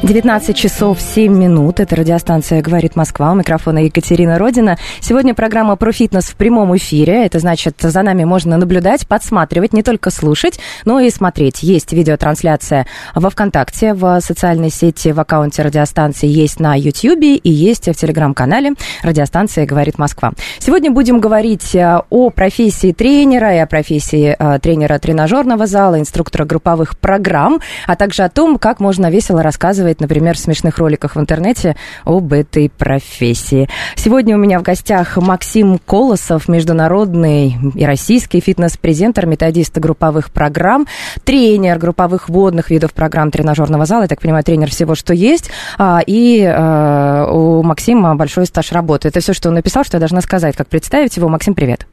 19 часов 7 минут. Это радиостанция «Говорит Москва». У микрофона Екатерина Родина. Сегодня программа про фитнес в прямом эфире. Это значит, за нами можно наблюдать, подсматривать, не только слушать, но и смотреть. Есть видеотрансляция во ВКонтакте, в социальной сети, в аккаунте радиостанции, есть на Ютьюбе и есть в Телеграм-канале радиостанция «Говорит Москва». Сегодня будем говорить э, о профессии тренера и о профессии э, тренера тренажерного зала, инструктора групповых программ, а также о том, как можно весело рассказывать, например, в смешных роликах в интернете об этой профессии. Сегодня у меня в гостях Максим Колосов, международный и российский фитнес-презентер, методист групповых программ, тренер групповых водных видов программ тренажерного зала, я так понимаю, тренер всего, что есть, а, и а, у Максима большой стаж работы. Это все, что он написал, что я должна сказать. Как представить его? Максим, привет.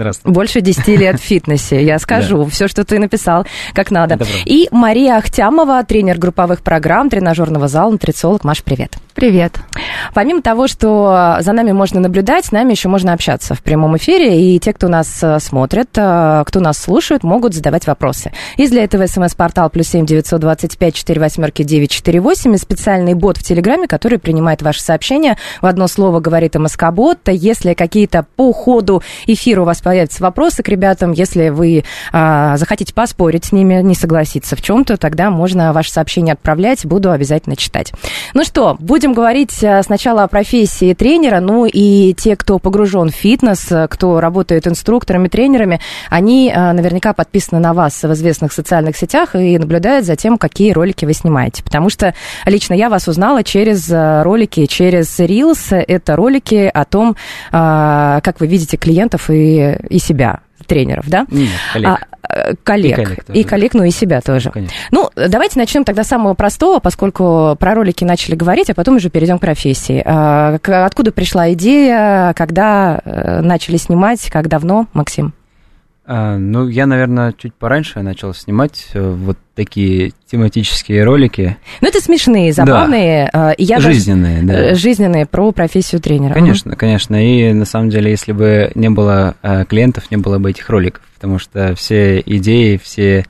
Здравствуйте. Больше 10 лет в фитнесе. Я скажу все, что ты написал, как надо. Добро. И Мария Ахтямова, тренер групповых программ тренажерного зала, нутрициолог. Маш, привет. Привет. Помимо того, что за нами можно наблюдать, с нами еще можно общаться в прямом эфире. И те, кто нас э, смотрит, э, кто нас слушает, могут задавать вопросы. Есть для этого смс-портал плюс семь девятьсот двадцать пять четыре восьмерки девять четыре восемь и специальный бот в Телеграме, который принимает ваши сообщения. В одно слово говорит МСК-бот. Если какие-то по ходу эфира у вас появятся вопросы к ребятам, если вы а, захотите поспорить с ними, не согласиться в чем-то, тогда можно ваши сообщения отправлять, буду обязательно читать. Ну что, будем говорить а, сначала о профессии тренера, ну и те, кто погружен в фитнес, кто работает инструкторами, тренерами, они а, наверняка подписаны на вас в известных социальных сетях и наблюдают за тем, какие ролики вы снимаете. Потому что лично я вас узнала через а, ролики, через Reels. Это ролики о том, а, как вы видите клиентов и, и себя тренеров, да? Нет, коллег. А, э, коллег. И коллег тоже. И коллег, ну и себя тоже. Конечно. Ну, давайте начнем тогда с самого простого, поскольку про ролики начали говорить, а потом уже перейдем к профессии. А, Откуда пришла идея, когда э, начали снимать, как давно, Максим? А, ну, я, наверное, чуть пораньше начал снимать э, вот такие тематические ролики. Ну, это смешные, забавные. э, и я даже- жизненные, да. э, Жизненные про профессию тренера. Конечно, конечно. И на самом деле, если бы не было э, клиентов, не было бы этих роликов. Потому что все идеи, все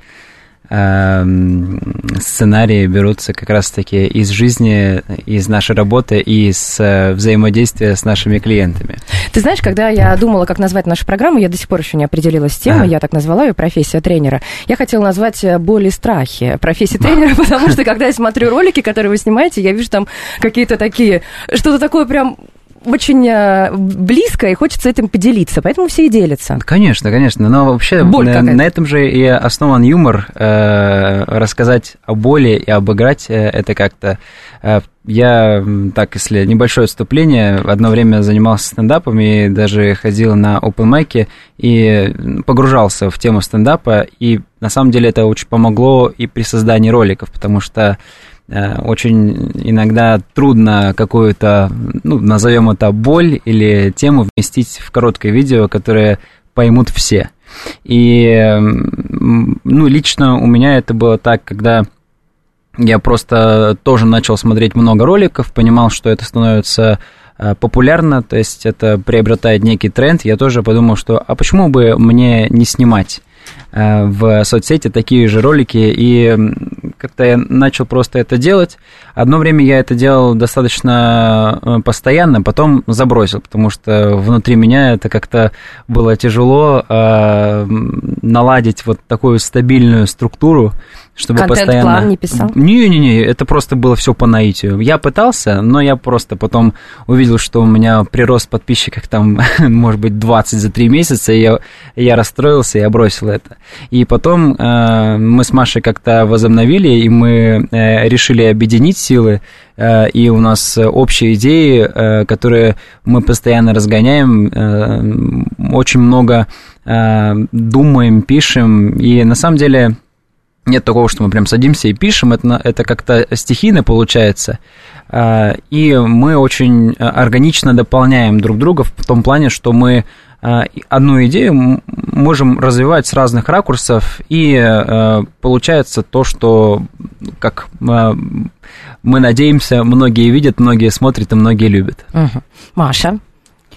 сценарии берутся как раз-таки из жизни, из нашей работы и из э, взаимодействия с нашими клиентами. Ты знаешь, когда я думала, как назвать нашу программу, я до сих пор еще не определилась с темой, Ага. я так назвала ее профессия тренера. Я хотела назвать э, боль и страхи профессии тренера, потому что когда я смотрю ролики, которые вы снимаете, я вижу там какие-то такие, что-то такое прям очень э, близко, и хочется этим поделиться, поэтому все и делятся. Конечно, конечно, но вообще Боль на, какая-то. на этом же и основан юмор, э, рассказать о боли и обыграть э, это как-то. Э, я, так, если небольшое отступление, одно время занимался стендапом и даже ходил на open майки и погружался в тему стендапа, и на самом деле это очень помогло и при создании роликов, потому что э, очень иногда трудно какую-то, ну, назовем это боль или тему вместить в короткое видео, которое поймут все. И, ну, лично у меня это было так, когда я просто тоже начал смотреть много роликов, понимал, что это становится э, популярно, то есть это приобретает некий тренд. Я тоже подумал, что а почему бы мне не снимать э, в соцсети такие же ролики, и как-то я начал просто это делать. Одно время я это делал достаточно э, постоянно, потом забросил, потому что внутри меня это как-то было тяжело э, наладить вот такую стабильную структуру, чтобы Контент-план постоянно... не писал? Не-не-не, это просто было все по наитию. Я пытался, но я просто потом увидел, что у меня прирост подписчиков там, может быть, 20 за 3 месяца, и я, я расстроился, я бросил это. И потом э, мы с Машей как-то возобновили, и мы э, решили объединить силы, э, и у нас общие идеи, э, которые мы постоянно разгоняем, э, очень много э, думаем, пишем, и на самом деле нет такого, что мы прям садимся и пишем, это, это как-то стихийно получается. А, и мы очень органично дополняем друг друга в том плане, что мы а, одну идею можем развивать с разных ракурсов, и а, получается то, что, как мы надеемся, многие видят, многие смотрят и многие любят. Угу. Маша,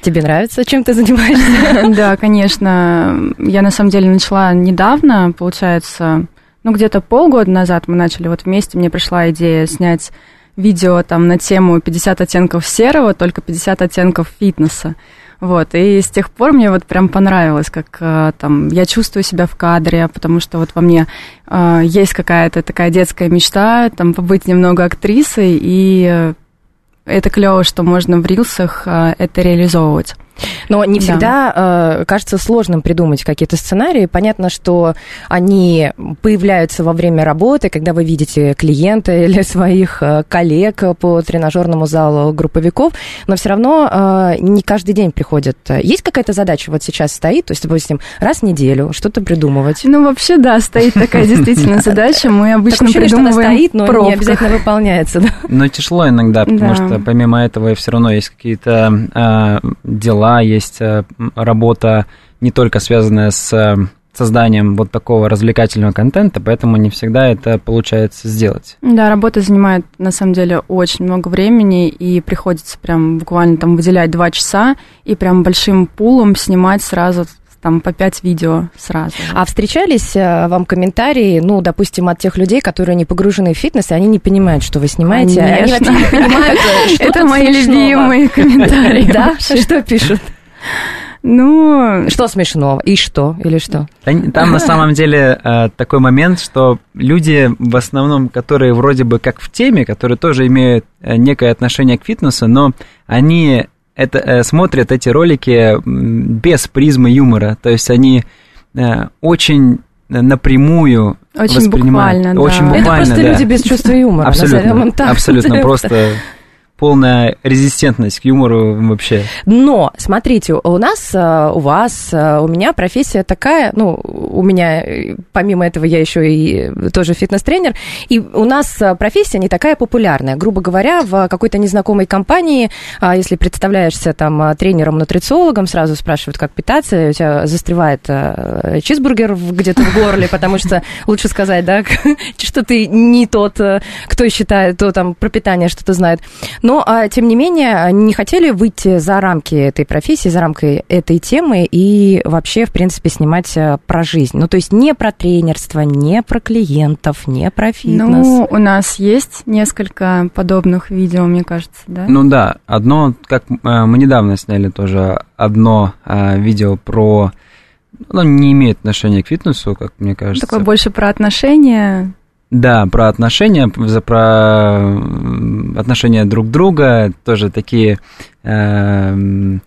Тебе нравится, чем ты занимаешься? Да, конечно. Я на самом деле начала недавно, получается, ну, где-то полгода назад мы начали вот вместе, мне пришла идея снять видео там на тему 50 оттенков серого, только 50 оттенков фитнеса. Вот, и с тех пор мне вот прям понравилось, как э, там я чувствую себя в кадре, потому что вот во мне э, есть какая-то такая детская мечта, там побыть немного актрисой, и э, это клево, что можно в рилсах э, это реализовывать. Но не всегда да. э, кажется сложным придумать какие-то сценарии. Понятно, что они появляются во время работы, когда вы видите клиента или своих э, коллег по тренажерному залу групповиков, но все равно э, не каждый день приходят. Есть какая-то задача вот сейчас стоит, то есть, допустим, раз в неделю что-то придумывать? Ну, вообще, да, стоит такая действительно задача. Мы обычно придумываем стоит, но не обязательно выполняется. Но тяжело иногда, потому что помимо этого все равно есть какие-то дела, дела, есть э, работа не только связанная с э, созданием вот такого развлекательного контента, поэтому не всегда это получается сделать. Да, работа занимает на самом деле очень много времени, и приходится прям буквально там выделять два часа и прям большим пулом снимать сразу там по пять видео сразу. А встречались э, вам комментарии, ну, допустим, от тех людей, которые не погружены в фитнес, и они не понимают, что вы снимаете? Конечно. Они вообще не понимают, что Это мои любимые комментарии. Да? Что пишут? Ну... Что смешного? И что? Или что? Там на самом деле э, такой момент, что люди в основном, которые вроде бы как в теме, которые тоже имеют э, некое отношение к фитнесу, но они это, э, смотрят эти ролики без призмы юмора. То есть они очень напрямую очень воспринимают. Буквально, очень да. буквально, Это просто да. люди без чувства юмора. Абсолютно, абсолютно просто полная резистентность к юмору вообще. Но, смотрите, у нас, э, у вас, э, у меня профессия такая, ну, у меня, э, помимо этого, я еще и тоже фитнес-тренер, и у нас профессия не такая популярная. Грубо говоря, в какой-то незнакомой компании, а, если представляешься там тренером-нутрициологом, сразу спрашивают, как питаться, у тебя застревает чизбургер где-то в горле, потому что лучше сказать, да, что ты не тот, кто считает, кто там про питание что-то знает. Но, а, тем не менее, не хотели выйти за рамки этой профессии, за рамки этой темы и вообще, в принципе, снимать э, про жизнь. Ну, то есть не про тренерство, не про клиентов, не про фитнес. Ну, у нас есть несколько подобных видео, мне кажется, да? Ну да, одно, как э, мы недавно сняли тоже одно э, видео про оно не имеет отношения к фитнесу, как мне кажется. Такое больше про отношения. Да, про отношения, про отношения друг друга, тоже такие, э,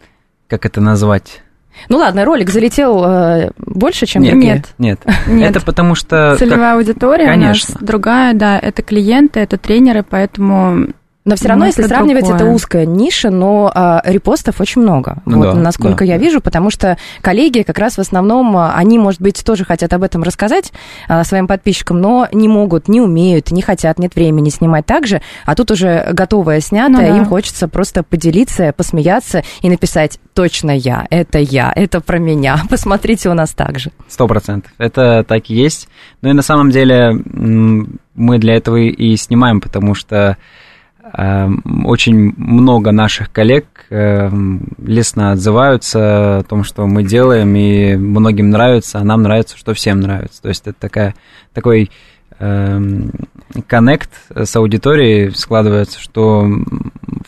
как это назвать? Ну ладно, ролик залетел э, больше, чем нет, другие. Нет, нет. Это потому что... Целевая как... аудитория Конечно. у нас другая, да, это клиенты, это тренеры, поэтому но все равно, если сравнивать, другое. это узкая ниша, но а, репостов очень много. Ну, вот, да, насколько да. я вижу, потому что коллеги как раз в основном, а, они, может быть, тоже хотят об этом рассказать а, своим подписчикам, но не могут, не умеют, не хотят, нет времени снимать так же. А тут уже готовое снятое, ну, да. им хочется просто поделиться, посмеяться и написать точно я, это я, это про меня. Посмотрите у нас так же. Сто процентов. Это так и есть. Ну и на самом деле мы для этого и снимаем, потому что очень много наших коллег эм, лестно отзываются о том, что мы делаем, и многим нравится, а нам нравится, что всем нравится. То есть это такая, такой эм, коннект с аудиторией складывается, что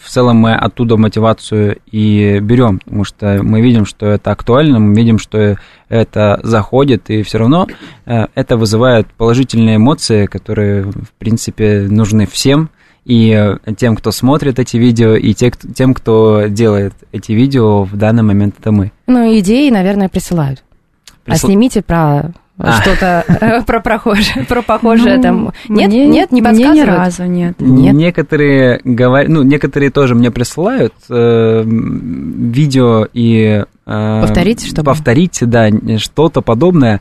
в целом мы оттуда мотивацию и берем, потому что мы видим, что это актуально, мы видим, что это заходит, и все равно э, это вызывает положительные эмоции, которые, в принципе, нужны всем, и э, тем, кто смотрит эти видео, и те, кто- тем, кто делает эти видео, в данный момент это мы. Ну, идеи, наверное, присылают. А Присыл- снимите про А. что-то, э, про прохожее, про похожее Ну, там. Нет, мне- нет, не Мне ни подсказывают? разу нет. Нет. Некоторые говорят, ну, некоторые тоже мне присылают э, видео и... э, Повторить, чтобы? Повторить, да, что-то подобное.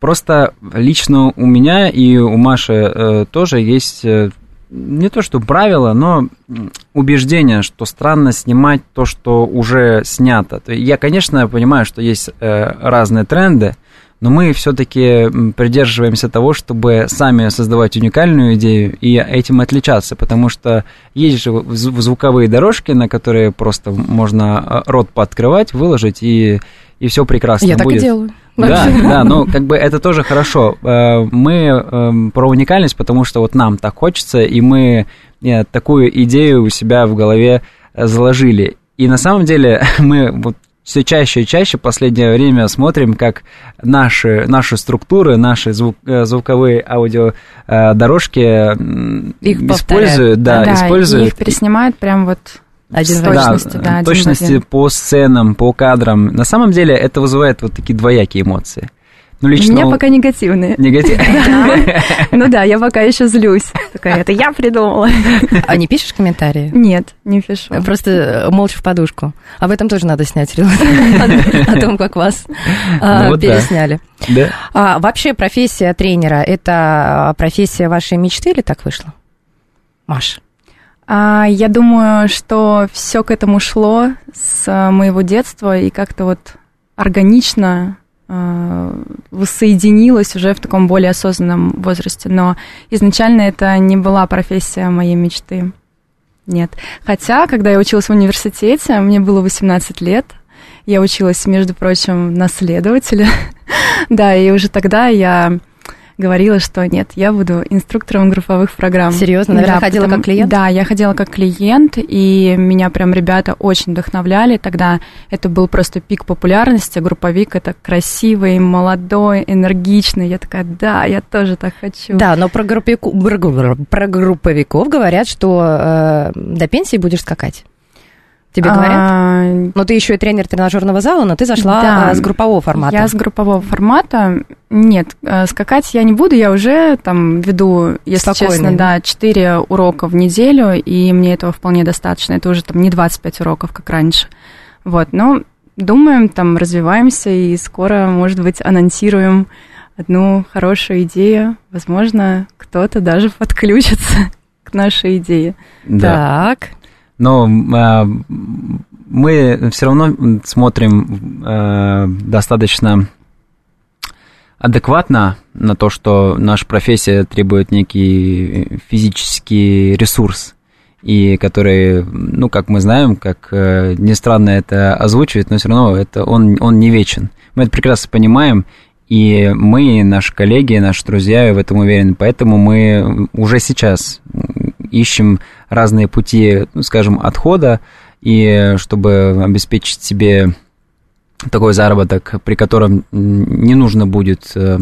Просто лично у меня и у Маши э, тоже есть э, не то что правило, но убеждение, что странно снимать то, что уже снято. Я, конечно, понимаю, что есть э, разные тренды, но мы все-таки придерживаемся того, чтобы сами создавать уникальную идею и этим отличаться, потому что есть же зв- звуковые дорожки, на которые просто можно э, рот пооткрывать, выложить, и, и все прекрасно Я так будет. и делаю. Да, да, ну как бы это тоже хорошо. Э, Мы эм, про уникальность, потому что вот нам так хочется, и мы э, такую идею у себя в голове э, заложили. И на самом деле мы вот все чаще и чаще в последнее время смотрим, как наши, наши структуры, наши звук, звуковые аудиодорожки Их повторяют. используют, да, и используют. их переснимают прям вот Один с в один. точностью, да, один в точности один. по сценам, по кадрам. На самом деле это вызывает вот такие двоякие эмоции. Ну, У лично меня у- пока негативные. Негатив. Ну да, я пока еще злюсь. Такая, это я придумала. А не пишешь комментарии? Нет, не пишу. Просто э, молча в подушку. Об этом тоже надо снять. О том, как вас а, Ну да. пересняли. Да. А вообще профессия тренера – это а, профессия вашей мечты или так вышло? Маш. А, я думаю, что все к этому шло с а, моего детства и как-то вот органично а, воссоединилось уже в таком более осознанном возрасте. Но изначально это не была профессия моей мечты. Нет. Хотя, когда я училась в университете, мне было 18 лет, я училась, между прочим, на следователя. да, и уже тогда я говорила, что нет, я буду инструктором групповых программ. Серьезно? Наверное, Да, ходила потому- как клиент? Да, я ходила как клиент, и меня прям ребята очень вдохновляли. Тогда это был просто пик популярности. Групповик это красивый, молодой, энергичный. Я такая, да, я тоже так хочу. Да, но про, бр- про групповиков говорят, что э, до пенсии будешь скакать. Тебе говорят? А, Но ты еще и тренер тренажерного зала, но ты зашла Да. а, с группового формата. Я с группового формата. Нет, э, скакать я не буду, я уже там веду, если Спокойно, честно, да? да, 4 урока в неделю, и мне этого вполне достаточно. Это уже там не 25 уроков, как раньше. Вот, но думаем, там развиваемся, и скоро, может быть, анонсируем одну хорошую идею. Возможно, кто-то даже подключится к нашей идее. Да. Так. Но а, мы все равно смотрим а, достаточно адекватно на то, что наша профессия требует некий физический ресурс, и который, ну, как мы знаем, как э, ни странно это озвучивать, но все равно это, он, он не вечен. Мы это прекрасно понимаем, и мы, наши коллеги, наши друзья в этом уверены, поэтому мы уже сейчас ищем разные пути, ну, скажем, отхода, и чтобы обеспечить себе такой заработок, при котором не нужно будет э,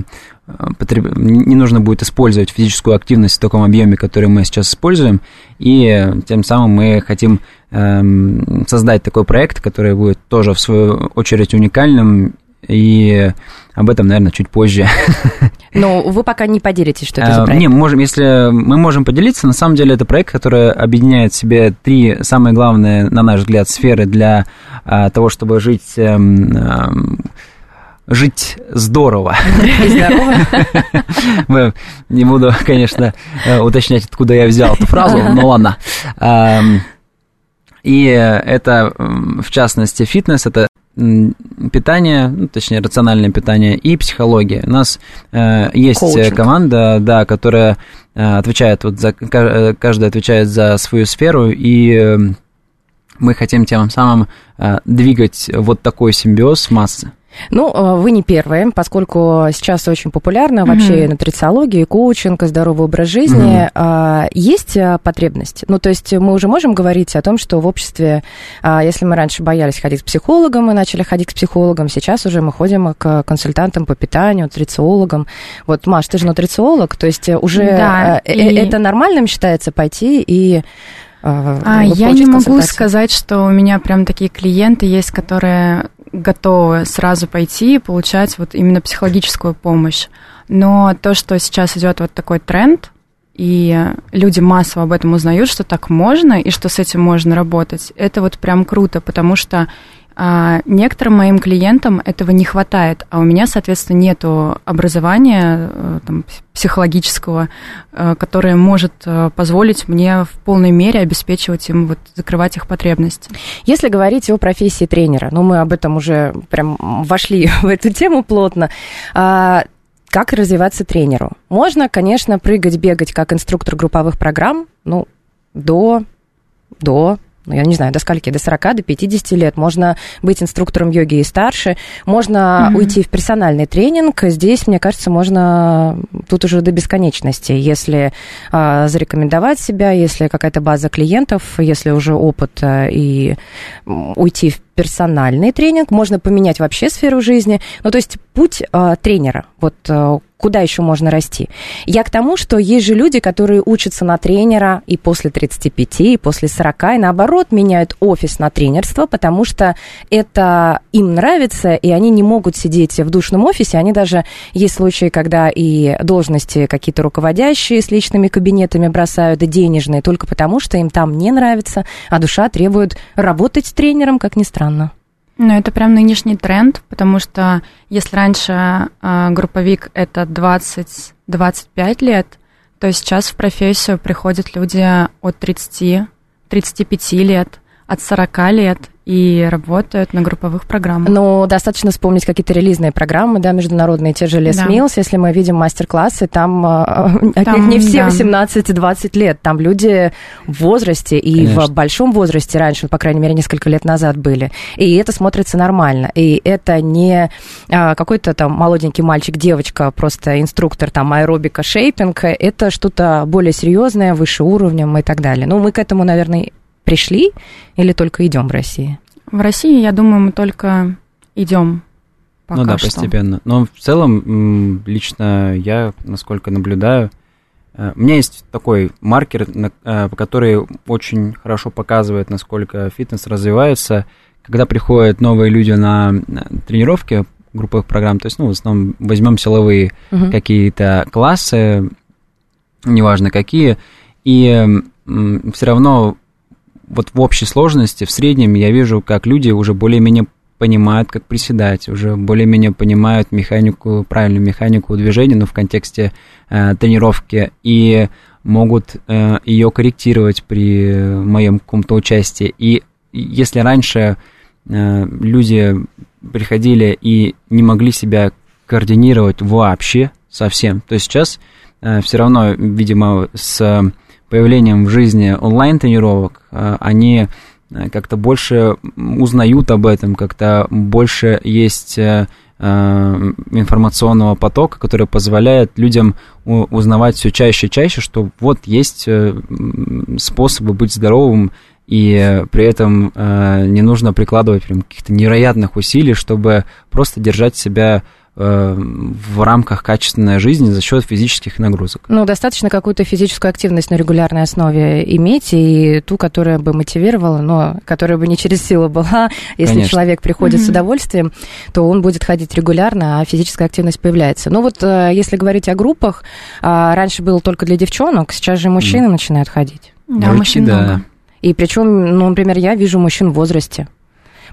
не нужно будет использовать физическую активность в таком объеме, который мы сейчас используем, и тем самым мы хотим эм, создать такой проект, который будет тоже в свою очередь уникальным, и об этом, наверное, чуть позже. Но вы пока не поделитесь, что это за А, проект. Не, мы можем, если мы можем поделиться, на самом деле это проект, который объединяет в себе три самые главные, на наш взгляд, сферы для а, того, чтобы жить эм, эм, жить здорово. Здорово. Не буду, конечно, э, уточнять, откуда я взял эту фразу, но ладно. Ам, И это, в частности, фитнес, это питание, ну, точнее, рациональное питание и психология. У нас э, есть Коучинг. команда, да, которая э, отвечает, вот за, э, каждый отвечает за свою сферу, и э, мы хотим тем самым э, двигать вот такой симбиоз массы. Ну, э, вы не первые, поскольку сейчас очень популярна вообще Мгм. нутрициология, коучинг, здоровый образ жизни. А, Есть а, потребность? Ну, то есть мы уже можем говорить о том, что в обществе, а, если мы раньше боялись ходить к психологам, мы начали ходить к психологам, сейчас уже мы ходим к консультантам по питанию, нутрициологам. Вот, Маш, ты же нутрициолог, то есть уже Да, э, э, и- это нормальным считается пойти и а, я не могу сказать, что у меня прям такие клиенты есть, которые готовы сразу пойти и получать вот именно психологическую помощь. Но то, что сейчас идет вот такой тренд, и люди массово об этом узнают, что так можно и что с этим можно работать, это вот прям круто, потому что а, некоторым моим клиентам этого не хватает, а у меня, соответственно, нету образования э, там, психологического, э, которое может э, позволить мне в полной мере обеспечивать им, вот, закрывать их потребности. Если говорить о профессии тренера, ну, мы об этом уже прям вошли в эту тему плотно, а, как развиваться тренеру? Можно, конечно, прыгать, бегать как инструктор групповых программ, ну, до, до ну, я не знаю, до скольки, до 40, до 50 лет. Можно быть инструктором йоги и старше. Можно Мгм. уйти в персональный тренинг. Здесь, мне кажется, можно тут уже до бесконечности. Если а, зарекомендовать себя, если какая-то база клиентов, если уже опыт а, и уйти в персональный тренинг, можно поменять вообще сферу жизни. Ну, то есть путь а, тренера, вот а, куда еще можно расти. Я к тому, что есть же люди, которые учатся на тренера и после 35, и после 40, и наоборот меняют офис на тренерство, потому что это им нравится, и они не могут сидеть в душном офисе. Они даже, есть случаи, когда и должности какие-то руководящие с личными кабинетами бросают, и денежные, только потому что им там не нравится, а душа требует работать с тренером, как ни странно. Ну, это прям нынешний тренд, потому что если раньше э, групповик это 20-25 лет, то сейчас в профессию приходят люди от 30, 35 лет, от 40 лет и работают на групповых программах. Ну, достаточно вспомнить какие-то релизные программы, да, международные, те же Les Да. Mills, если мы видим мастер-классы, там, а, от Там, не все да. 18-20 лет, там люди в возрасте и Конечно. в большом возрасте раньше, по крайней мере, несколько лет назад были, и это смотрится нормально, и это не а, какой-то там молоденький мальчик, девочка, просто инструктор там аэробика, шейпинг, это что-то более серьезное, выше уровнем и так далее. Ну, мы к этому, наверное, пришли или только идем в России? В России, я думаю, мы только идем. Пока ну да, что. постепенно. Но в целом, лично я, насколько наблюдаю, э, у меня есть такой маркер, э, который очень хорошо показывает, насколько фитнес развивается. Когда приходят новые люди на тренировки групповых программ, то есть, ну, в основном возьмем силовые Мгм. какие-то классы, неважно какие, и все равно вот в общей сложности, в среднем я вижу, как люди уже более-менее понимают, как приседать, уже более-менее понимают механику, правильную механику движения, ну, в контексте э, тренировки, и могут э, ее корректировать при моем каком-то участии. И если раньше э, люди приходили и не могли себя координировать вообще совсем, то сейчас э, все равно, видимо, с появлением в жизни онлайн-тренировок э, они э, как-то больше узнают об этом, как-то больше есть э, э, информационного потока, который позволяет людям узнавать все чаще и чаще, что вот есть способы быть здоровым, и при этом не нужно прикладывать прям каких-то невероятных усилий, чтобы просто держать себя в рамках качественной жизни за счет физических нагрузок. Ну, достаточно какую-то физическую активность на регулярной основе иметь, и ту, которая бы мотивировала, но которая бы не через силу была. Если Конечно. человек приходит с Мгм. удовольствием, то он будет ходить регулярно, а физическая активность появляется. Ну вот, э, если говорить о группах, а, раньше было только для девчонок, сейчас же мужчины начинают ходить. Да, Мужики, мужчин да. много. И причем, ну, например, я вижу мужчин в возрасте.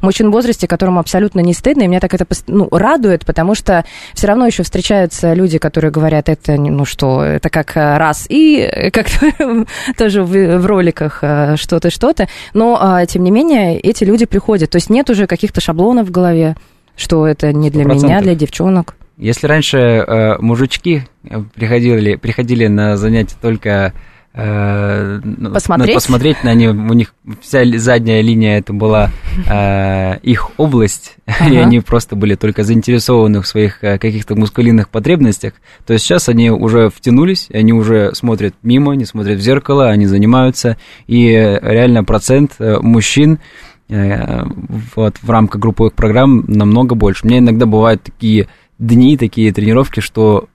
Мужчин в возрасте, которым абсолютно не стыдно, и меня так это ну, радует, потому что все равно еще встречаются люди, которые говорят, это, ну что, это как э, раз, и э, как тоже в, в роликах э, что-то, что-то, но, а, тем не менее, эти люди приходят, то есть нет уже каких-то шаблонов в голове, что это не для Сто меня, процентов. для девчонок. Если раньше э, мужички приходили, приходили на занятия только э, ну, Посмотреть? на- посмотреть на них. У них вся задняя линия это была э, их область, и Ага. они просто были только заинтересованы в своих э, каких-то мускулинных потребностях. То есть сейчас они уже втянулись, они уже смотрят мимо, не смотрят в зеркало, они занимаются, и реально процент э, мужчин э, вот, в рамках групповых программ намного больше. У меня иногда бывают такие дни, такие тренировки, что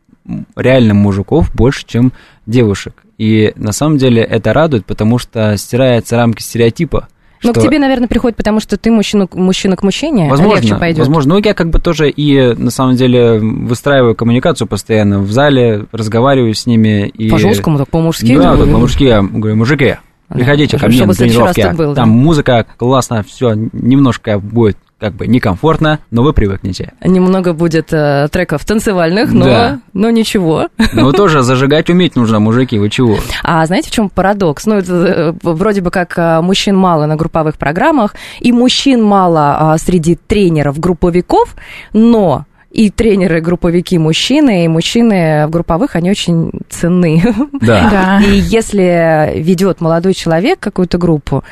реально мужиков больше, чем девушек. И на самом деле это радует, потому что стираются рамки стереотипа. Но что- к тебе, наверное, приходит, потому что ты мужчина, мужчина к мужчине, Возможно, легче пойдет. возможно. Ну, я как бы тоже и, на самом деле, выстраиваю коммуникацию постоянно в зале, разговариваю с ними. И... По-жесткому, так по-мужски. Да, ну, так по-мужски я говорю, мужики, приходите ко мне Чтобы на тренировки. было, да. Там музыка классно, все немножко будет как бы некомфортно, но вы привыкнете. Немного будет э, треков танцевальных, но, Да. но ничего. Но тоже зажигать уметь нужно, мужики, вы чего? А знаете, в чем парадокс? Ну, это э, вроде бы как э, мужчин мало на групповых программах, и мужчин мало а, среди тренеров-групповиков, но и тренеры-групповики мужчины, и мужчины в групповых, они очень ценны. Да. Да. И если ведет молодой человек какую-то группу,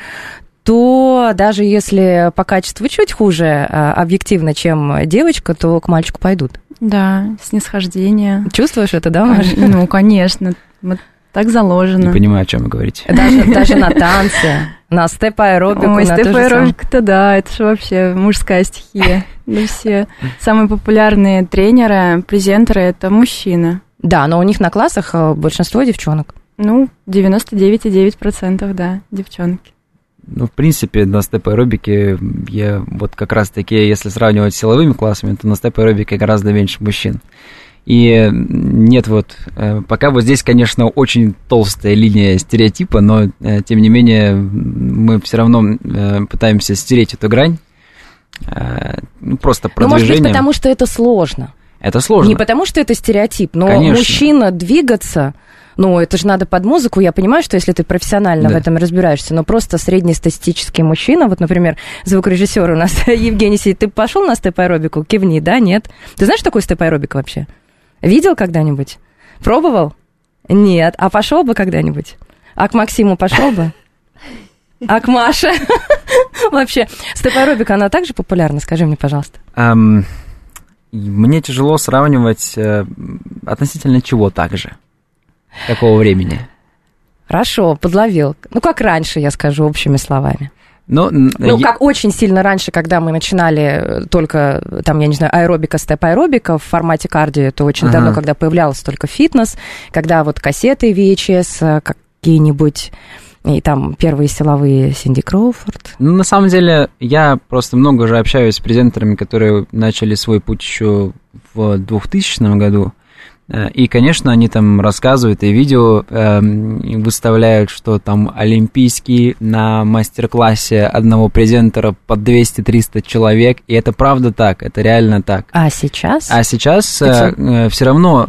то даже если по качеству чуть хуже а, объективно, чем девочка, то к мальчику пойдут. Да, снисхождение. Чувствуешь это, да, Маша? Ну, конечно. Так Не заложено. понимаю, о чем вы говорите. Даже, даже на танцы, на степ-аэробику, Ой, на то же самое. степ-аэробика-то да, это же вообще мужская стихия. Да все самые популярные тренеры, презентеры – это мужчины. Да, но у них на классах э, большинство девчонок. Ну, 99,9% да, девчонки. Ну, в принципе, на степ-аэробике я вот как раз-таки, если сравнивать с силовыми классами, то на степ-аэробике гораздо меньше мужчин. И нет вот, э, пока вот здесь, конечно, очень толстая линия стереотипа, но, э, тем не менее, мы все равно э, пытаемся стереть эту грань, ну, просто Ну, может быть, потому что это сложно. Это сложно. Не потому что это стереотип, но Конечно. мужчина двигаться, ну, это же надо под музыку. Я понимаю, что если ты профессионально Да. в этом разбираешься, но просто среднестатистический мужчина, вот, например, звукорежиссер у нас Евгений сидит, ты пошел на степ-аэробику? Кивни, да, нет? Ты знаешь, что такое степ-аэробика вообще? Видел когда-нибудь? Пробовал? Нет. А пошел бы когда-нибудь? А к Максиму пошел бы? А к Маше? Вообще, степ-аэробика, она также популярна? Скажи мне, пожалуйста. Мне тяжело сравнивать э, относительно чего также. Какого времени? Хорошо, подловил. Ну, как раньше, я скажу общими словами. Ну, н- Ну, я- как очень сильно раньше, когда мы начинали э, только, э, там, я не знаю, аэробика, степ-аэробика в формате кардио, это очень Ага. давно, когда появлялся только фитнес, когда вот кассеты VHS какие-нибудь, и там первые силовые Синди Кроуфорд. Ну, на самом деле, я просто много уже общаюсь с презентерами, которые начали свой путь еще в 2000 году. Э, И, конечно, они там рассказывают и видео и выставляют, что там олимпийский на мастер-классе одного презентера под 200-300 человек. И это правда так, это реально так. А сейчас? А сейчас Пятьсот. все равно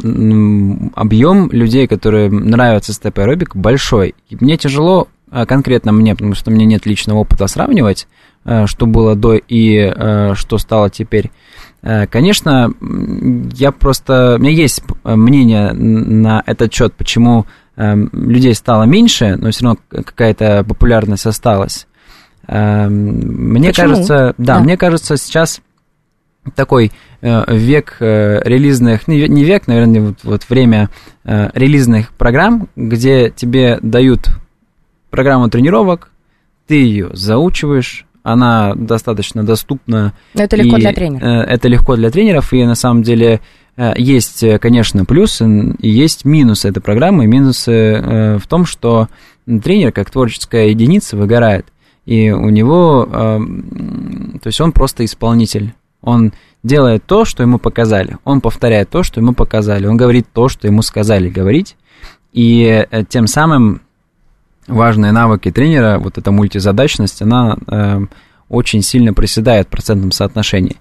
объем людей, которые нравятся степ аэробик, большой. И мне тяжело, а, конкретно мне, потому что у меня нет личного опыта сравнивать, э, что было до и э, что стало теперь. Э, Конечно, я просто... У меня есть э, мнение на этот счет, почему э, людей стало меньше, но все равно какая-то популярность осталась. Э, Мне Почему? кажется, да, Да. мне кажется, сейчас такой э, век релизных, не, ве- не век, наверное, вот, вот время релизных программ, где тебе дают программу тренировок, ты ее заучиваешь, она достаточно доступна. Это легко и, для тренера. э, это легко для тренеров, и на самом деле э, есть, э, конечно, плюсы и есть минусы этой программы. Минусы в том, что тренер, как творческая единица, выгорает. И у него, э, м, то есть он просто исполнитель. Он делает то, что ему показали. Он повторяет то, что ему показали. Он говорит то, что ему сказали говорить. И тем самым важные навыки тренера, вот эта мультизадачность, она э, очень сильно приседает в процентном соотношении.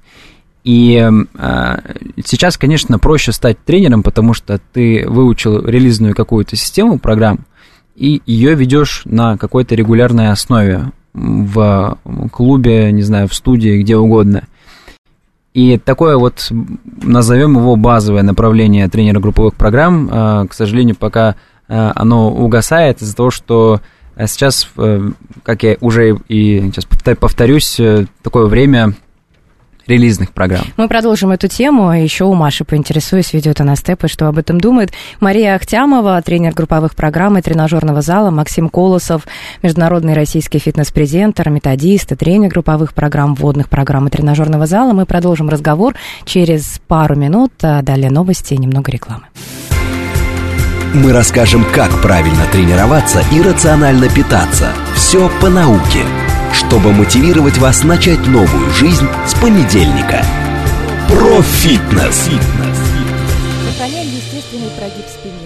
И э, сейчас, конечно, проще стать тренером, потому что ты выучил релизную какую-то систему программ, и ее ведешь на какой-то регулярной основе в клубе, не знаю, в студии, где угодно. И такое вот, назовем его базовое направление тренера групповых программ, э, к сожалению, пока оно угасает из-за того, что э, сейчас, э, как я уже и сейчас повтор- повторюсь, э, такое время релизных программ. Мы продолжим эту тему. Еще у Маши поинтересуюсь, ведет она степы, что об этом думает. Мария Ахтямова, тренер групповых программ и тренажерного зала, Максим Колосов, международный российский фитнес-презентер, методист и тренер групповых программ, водных программ и тренажерного зала. Мы продолжим разговор через пару минут. А далее новости и немного рекламы. Мы расскажем, как правильно тренироваться и рационально питаться. Все по науке, чтобы мотивировать вас начать новую жизнь с понедельника. Профитнес. Сохраняем естественный прогиб спине.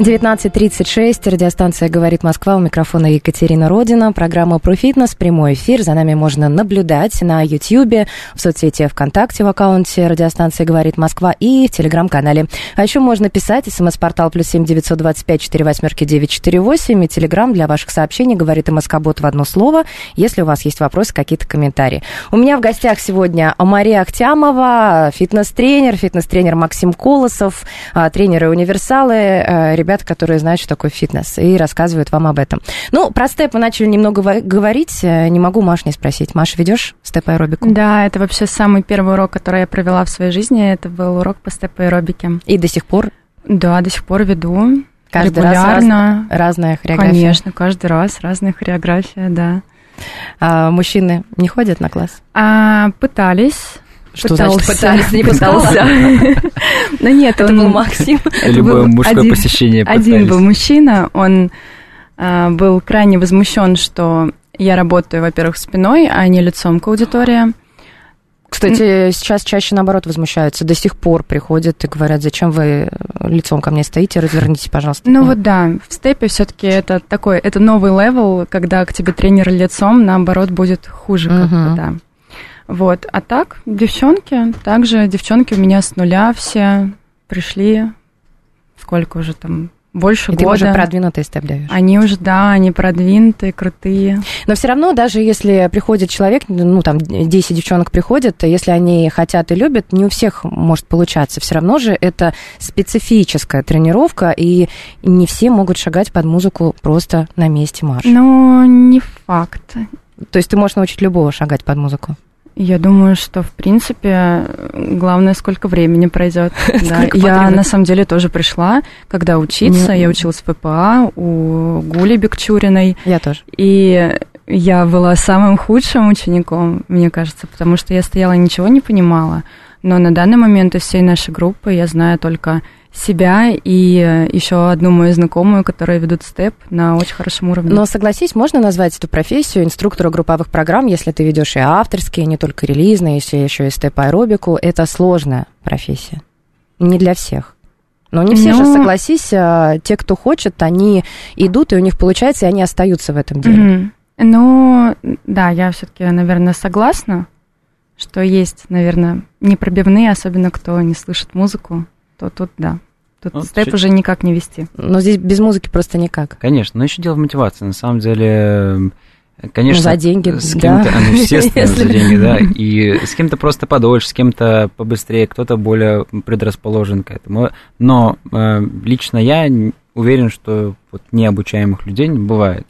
19.36, радиостанция «Говорит Москва», у микрофона Екатерина Родина, программа про фитнес, прямой эфир, за нами можно наблюдать на YouTube, в соцсети ВКонтакте в аккаунте радиостанции «Говорит Москва» и в Телеграм-канале. А еще можно писать, смс-портал плюс семь девятьсот двадцать пять четыре восьмерки девять четыре восемь и Телеграм для ваших сообщений, говорит и Москобот в одно слово, если у вас есть вопросы, какие-то комментарии. У меня в гостях сегодня Мария Ахтямова, фитнес-тренер, фитнес-тренер Максим Колосов, а, тренеры-универсалы, э, ребята, которые знают, что такое фитнес, и рассказывают вам об этом. Ну, про степ мы начали немного во- говорить. Э, Не могу Маш не спросить. Маша, ведешь степ-аэробику? Да, это вообще самый первый урок, который я провела в своей жизни. Это был урок по степ-аэробике. И до сих пор Да, до сих пор веду. каждый раз регулярно. раз- разная хореография. Конечно, каждый раз разная хореография, да. А мужчины не ходят на класс? А, пытались. Что значит Пытался. пытались, не пытался? Ну нет, Это он... был Максим. Любое мужское один- посещение Один был мужчина, он а, был крайне возмущен, что я работаю, во-первых, спиной, а не лицом к аудитории. Кстати, сейчас чаще, наоборот, возмущаются. До сих пор приходят и говорят, зачем вы лицом ко мне стоите, развернитесь, пожалуйста. Ну вот да, в степе все-таки это такой, это новый level, когда к тебе тренер лицом, наоборот, будет хуже, как Мгм. бы, да. Вот, а так, девчонки, также девчонки у меня с нуля все пришли, сколько уже там, больше И ты года. уже продвинутый степ даешь. Они уже, да, они продвинутые, крутые. Но все равно, даже если приходит человек, ну, там, 10 девчонок приходят, если они хотят и любят, не у всех может получаться. Все равно же это специфическая тренировка, и не все могут шагать под музыку просто на месте марш. Но не факт. То есть ты можешь научить любого шагать под музыку. Я думаю, что, в принципе, главное, сколько времени пройдет. Да, Я, на самом деле, тоже пришла, когда учиться. Я училась в ППА у Гули Бекчуриной. Я тоже. И я была самым худшим учеником, мне кажется, потому что я стояла и ничего не понимала. Но на данный момент из всей нашей группы я знаю только себя и еще одну мою знакомую, которая ведут степ на очень хорошем уровне. Но согласись, можно назвать эту профессию инструктора групповых программ, если ты ведешь и авторские, не только релизные, если еще и степ-аэробику. Это сложная профессия. Не для всех. Но не все же, Ну- согласись, а, те, кто хочет, они идут, и у них получается, и они остаются в этом деле. Мгм. Ну, да, я все-таки, наверное, согласна, что есть, наверное, непробивные, особенно кто не слышит музыку, то тут да. Тут Ну, степ чуть- уже никак не вести. Но здесь без музыки просто никак. Конечно, но еще дело в мотивации. На самом деле, э, конечно... Ну, за деньги, с да. кем-то, ну, естественно, за Если- деньги, да. И с кем-то просто подольше, с кем-то побыстрее, кто-то более предрасположен к этому. Но э, лично я уверен, что вот необучаемых людей не бывает.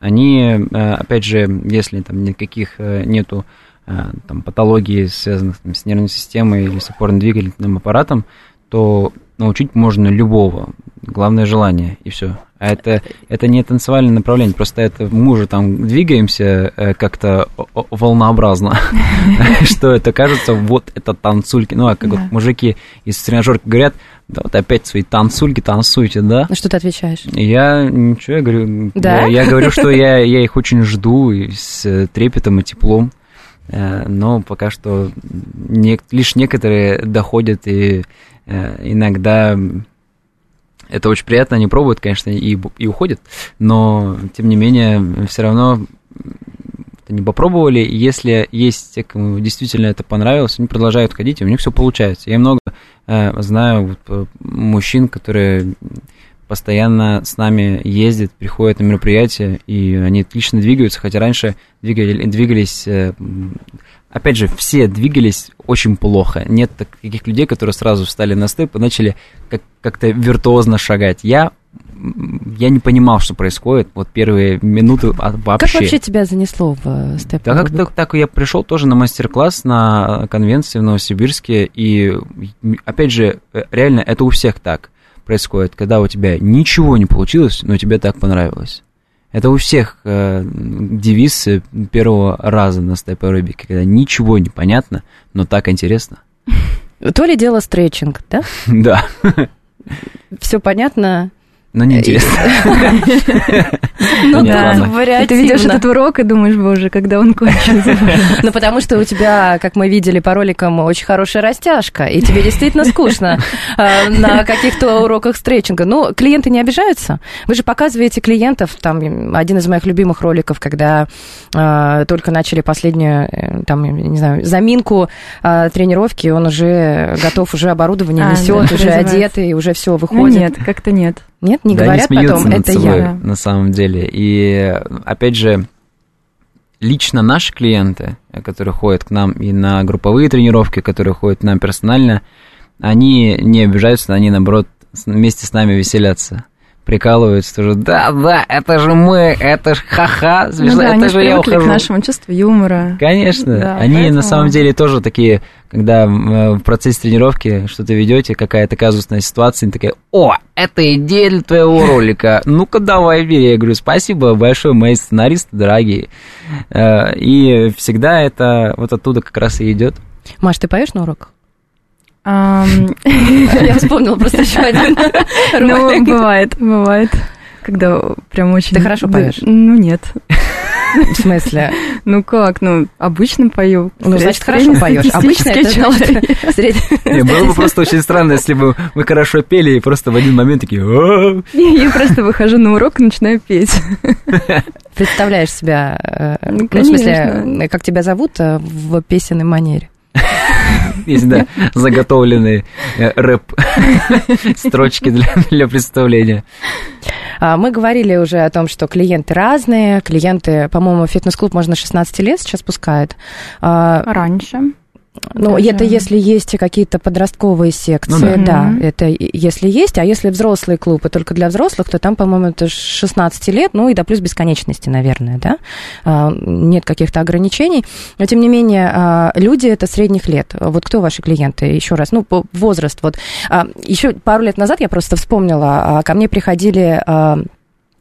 Они, э, опять же, если там никаких э, нету э, там, патологий, связанных там, с нервной системой или с опорно-двигательным аппаратом, то научить можно любого. Главное желание, и все. А это, это не танцевальное направление, просто это мы уже там двигаемся э, как-то волнообразно, что это кажется, вот это танцульки. Ну, а как вот мужики из тренажерки говорят, да вот опять свои танцульки танцуйте, да? Ну, что ты отвечаешь? Я ничего, я говорю, я, говорю, что я, их очень жду и с э, трепетом и теплом, Э, но пока что лишь некоторые доходят и иногда это очень приятно, они пробуют, конечно, и, и уходят, но тем не менее все равно они попробовали, если есть те, кому действительно это понравилось, они продолжают ходить, и у них все получается. Я много э, знаю вот, э, мужчин, которые постоянно с нами ездят, приходят на мероприятия, и они отлично двигаются, хотя раньше двигали, двигались э, опять же, все двигались очень плохо. Нет таких людей, которые сразу встали на степ и начали как- как-то виртуозно шагать. Я, я не понимал, что происходит. Вот первые минуты а, вообще. Как вообще тебя занесло в э, степ Да как так, так я пришел тоже на мастер-класс на конвенции в Новосибирске, и опять же, э, реально это у всех так происходит, когда у тебя ничего не получилось, но тебе так понравилось. Это у всех э, девиз э, первого раза на степ аэробике, когда ничего не понятно, но так интересно. То ли дело стретчинг, да? Да, Все понятно. Но неинтересно. Ну да, И ты ведешь этот урок и думаешь, боже, когда он кончится. Ну, потому что у тебя, как мы видели по роликам, очень хорошая растяжка, и тебе действительно скучно э, на каких-то уроках стретчинга. Ну, клиенты не обижаются. Вы же показываете клиентов, там, один из моих любимых роликов, когда э, только начали последнюю, э, там, не знаю, заминку э, тренировки, он уже готов, уже оборудование А, несет, уже одетый, уже все Ну выходит. нет, как-то нет. Нет, не Да, говорят они смеются потом, над это собой, я. на самом деле. И опять же, лично наши клиенты, которые ходят к нам и на групповые тренировки, которые ходят к нам персонально, они не обижаются, они наоборот вместе с нами веселятся. Прикалываются тоже, да, да, это же мы, это ж ха-ха, Ну смешно, да, они это же же я привыкли к ухожу. нашему чувству юмора. Конечно, Да, они поэтому- на самом деле тоже такие, когда э, в процессе тренировки что-то ведете, какая-то казусная ситуация, они такие, о, это идея для твоего ролика, ну-ка давай бери. Я говорю, спасибо большое, мои сценаристы дорогие. Э, И всегда это вот оттуда как раз и идет. Маш, ты поешь на уроках? Я вспомнила просто еще один Ну, бывает, бывает. Когда прям очень... Ты хорошо поешь? Ну, нет. В смысле? Ну как, ну, обычно пою. Ну, значит, хорошо поешь. Обычно это значит было бы просто очень странно, если бы мы хорошо пели и просто в один момент такие. Я просто выхожу на урок и начинаю петь. Представляешь себя, э, Ну, ну, в смысле, э, как тебя зовут э, в песенной манере? Есть, да, заготовленные э, рэп-строчки для, для представления. А, Мы говорили уже о том, что клиенты разные. Клиенты, по-моему, фитнес-клуб можно 16 лет сейчас пускает. А, Раньше. Ну, Даже- это если есть какие-то подростковые секции, Ну да. да, это если есть, а если взрослый клуб и только для взрослых, то там, по-моему, это с 16 лет, ну и до плюс бесконечности, наверное, да, А, нет каких-то ограничений, но тем не менее а, люди это средних лет. Вот кто ваши клиенты? Еще раз, ну, возраст, вот. Еще пару лет назад я просто вспомнила, а, ко мне приходили а,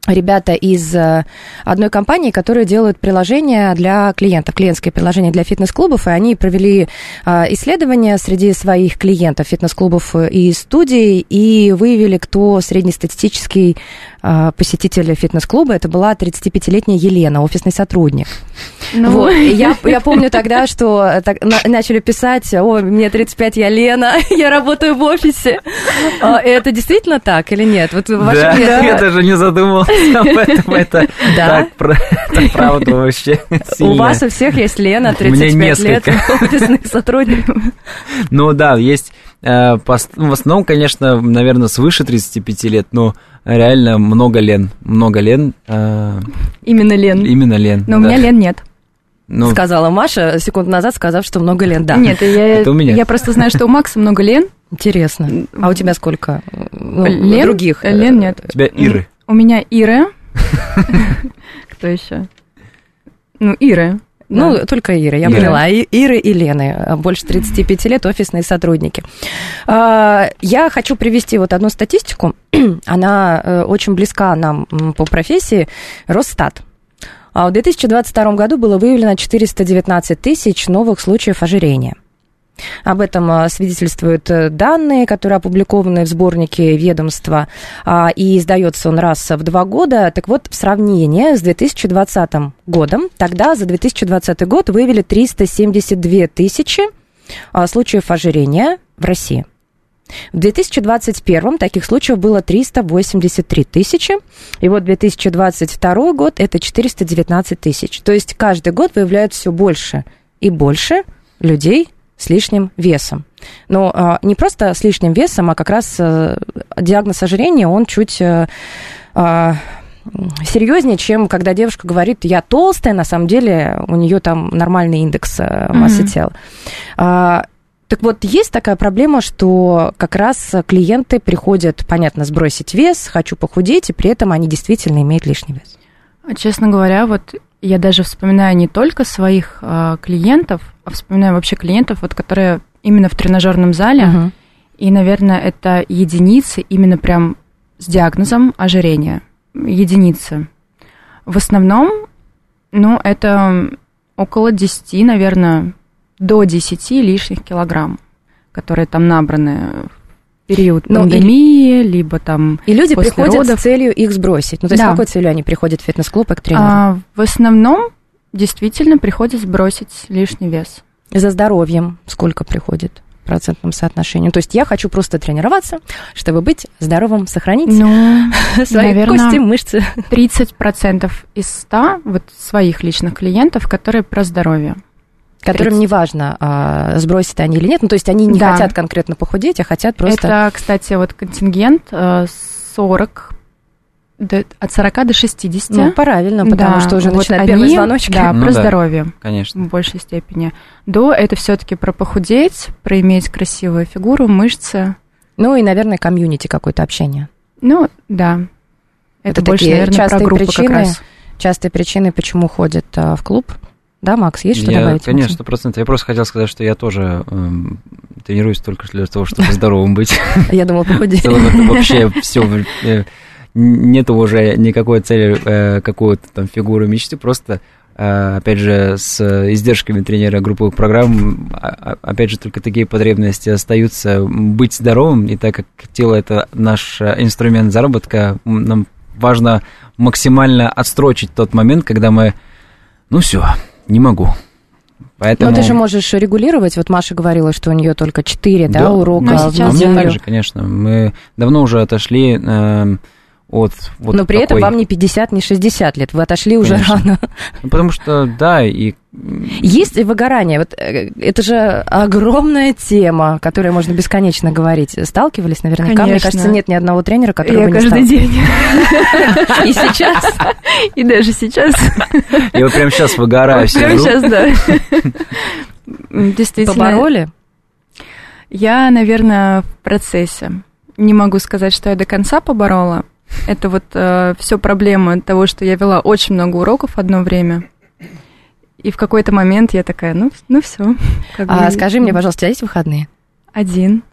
ребята из э, одной компании, которые делают приложения для клиентов, клиентское приложение для фитнес-клубов, и они провели э, исследования среди своих клиентов, фитнес-клубов и студий, и выявили, кто среднестатистический э, посетитель фитнес-клуба. Это была 35-летняя Елена, офисный сотрудник. Ну, Вот. Я, я помню тогда, что э, так, на- начали писать, о, мне 35, я Лена, я работаю в офисе. А, Это действительно так или нет? Вот ваши Да, клиенты- я даже не задумался об этом. Это Да? так это правда вообще. У сильно. вас у всех есть Лена, У меня 35 лет, несколько. офисный сотрудник. Ну да, есть в основном, конечно, наверное, свыше 35 лет, но реально много Лен. Много Лен. э, Именно Лен. Именно Лен. Но у да. меня Лен нет. Ну, Сказала Маша секунду назад, сказав, что много Лен. Да. Нет, я, Это у меня. я просто знаю, что у Макса много Лен. Интересно. А у тебя сколько? Ну, Лен? других? э, Лен нет. у тебя Иры. У меня Ира. Кто еще? Ну, Ира. Ну, Да. только Ира, я Ира. поняла. И- Иры и Лены, а, больше 35 лет, офисные сотрудники. А, Я хочу привести вот одну статистику. Она э, очень близка нам по профессии. Росстат. А В 2022 году было выявлено 419 тысяч новых случаев ожирения. Об этом а, свидетельствуют э, данные, которые опубликованы в сборнике ведомства, а, и издается он раз в два года. Так вот, в сравнении с 2020 годом, тогда за 2020 год выявили 372 тысячи а, случаев ожирения в России. В 2021 таких случаев было 383 тысячи, и вот 2022 год это 419 тысяч. То есть каждый год выявляют все больше и больше людей с лишним весом. Но а, не просто с лишним весом, а как раз а, диагноз ожирения, он чуть а, а, серьезнее, чем когда девушка говорит, я толстая, на самом деле у нее там нормальный индекс э, массы Мгм. тела. А, так вот, есть такая проблема, что как раз клиенты приходят, понятно, сбросить вес, хочу похудеть, и при этом они действительно имеют лишний вес. А, Честно говоря, вот я даже вспоминаю не только своих а, клиентов, вспоминаю вообще клиентов, вот, которые именно в тренажерном зале. Мгм. И, наверное, это единицы именно прям с диагнозом ожирения. Единицы. В основном, ну, это около 10, наверное, до 10 лишних килограмм, которые там набраны в период Ну, пандемии, либо там... И люди приходят родов. с целью их сбросить. Ну, то есть, Да. с какой целью они приходят в фитнес-клуб и к тренеру? а, в основном действительно приходит сбросить лишний вес. За здоровьем сколько приходит процентном соотношении? То есть, я хочу просто тренироваться, чтобы быть здоровым, сохранить Ну, свои наверно, кости, мышцы. 30% из 100 вот своих личных клиентов, которые про здоровье. которым 30. не важно, а, сбросят они или нет. Ну, то есть они не Да. хотят конкретно похудеть, а хотят просто... Это, кстати, вот контингент э, 40, до- от 40 до 60. Ну, правильно, потому Да, что уже вот начинают первые они, звоночки. Да, Ну про да. здоровье Конечно. в большей степени. До это все-таки про похудеть, про иметь красивую фигуру, мышцы. Ну, и, наверное, комьюнити какое-то общение. Ну, да. Это, Это больше, такие наверное, про частые группу причины, как раз. Частые причины, почему ходят а, в клуб. Да, Макс, есть что Я, добавить? конечно, сто процентов. Я просто хотел сказать, что я тоже эм, тренируюсь только для того, чтобы здоровым быть. Я думала, В похудеть. целом это вообще все. Нет уже никакой цели э, какой-то там фигуры мечты, просто э, опять же, с издержками тренера групповых программ, а- а- опять же, только такие потребности остаются быть здоровым, и так как тело это наш э, инструмент заработка, нам важно максимально отстрочить тот момент, когда мы, ну все, не могу. Поэтому... Но ты же можешь регулировать. Вот Маша говорила, что у нее только 4 да, Да. урока Ну, в А сейчас у меня так же, конечно. Мы давно уже отошли эм, от вот Но при этом такой- вам не 50, не 60 лет. Вы отошли уже Конечно. рано. Ну, потому что, да, и... Есть ли выгорание? Вот э, это же огромная тема, которой можно бесконечно говорить. Сталкивались наверняка? Мне Конечно. кажется, нет ни одного тренера, который Я бы не каждый стал. день. И сейчас. И даже сейчас. Я вот прямо сейчас выгораю Прямо сейчас, да. Действительно. Побороли? Я, наверное, в процессе. Не могу сказать, что я до конца поборола. Это вот все проблема того, что я вела очень много уроков одно время. И в какой-то момент я такая, ну, ну все. А скажи мне, пожалуйста, у тебя есть выходные? Один.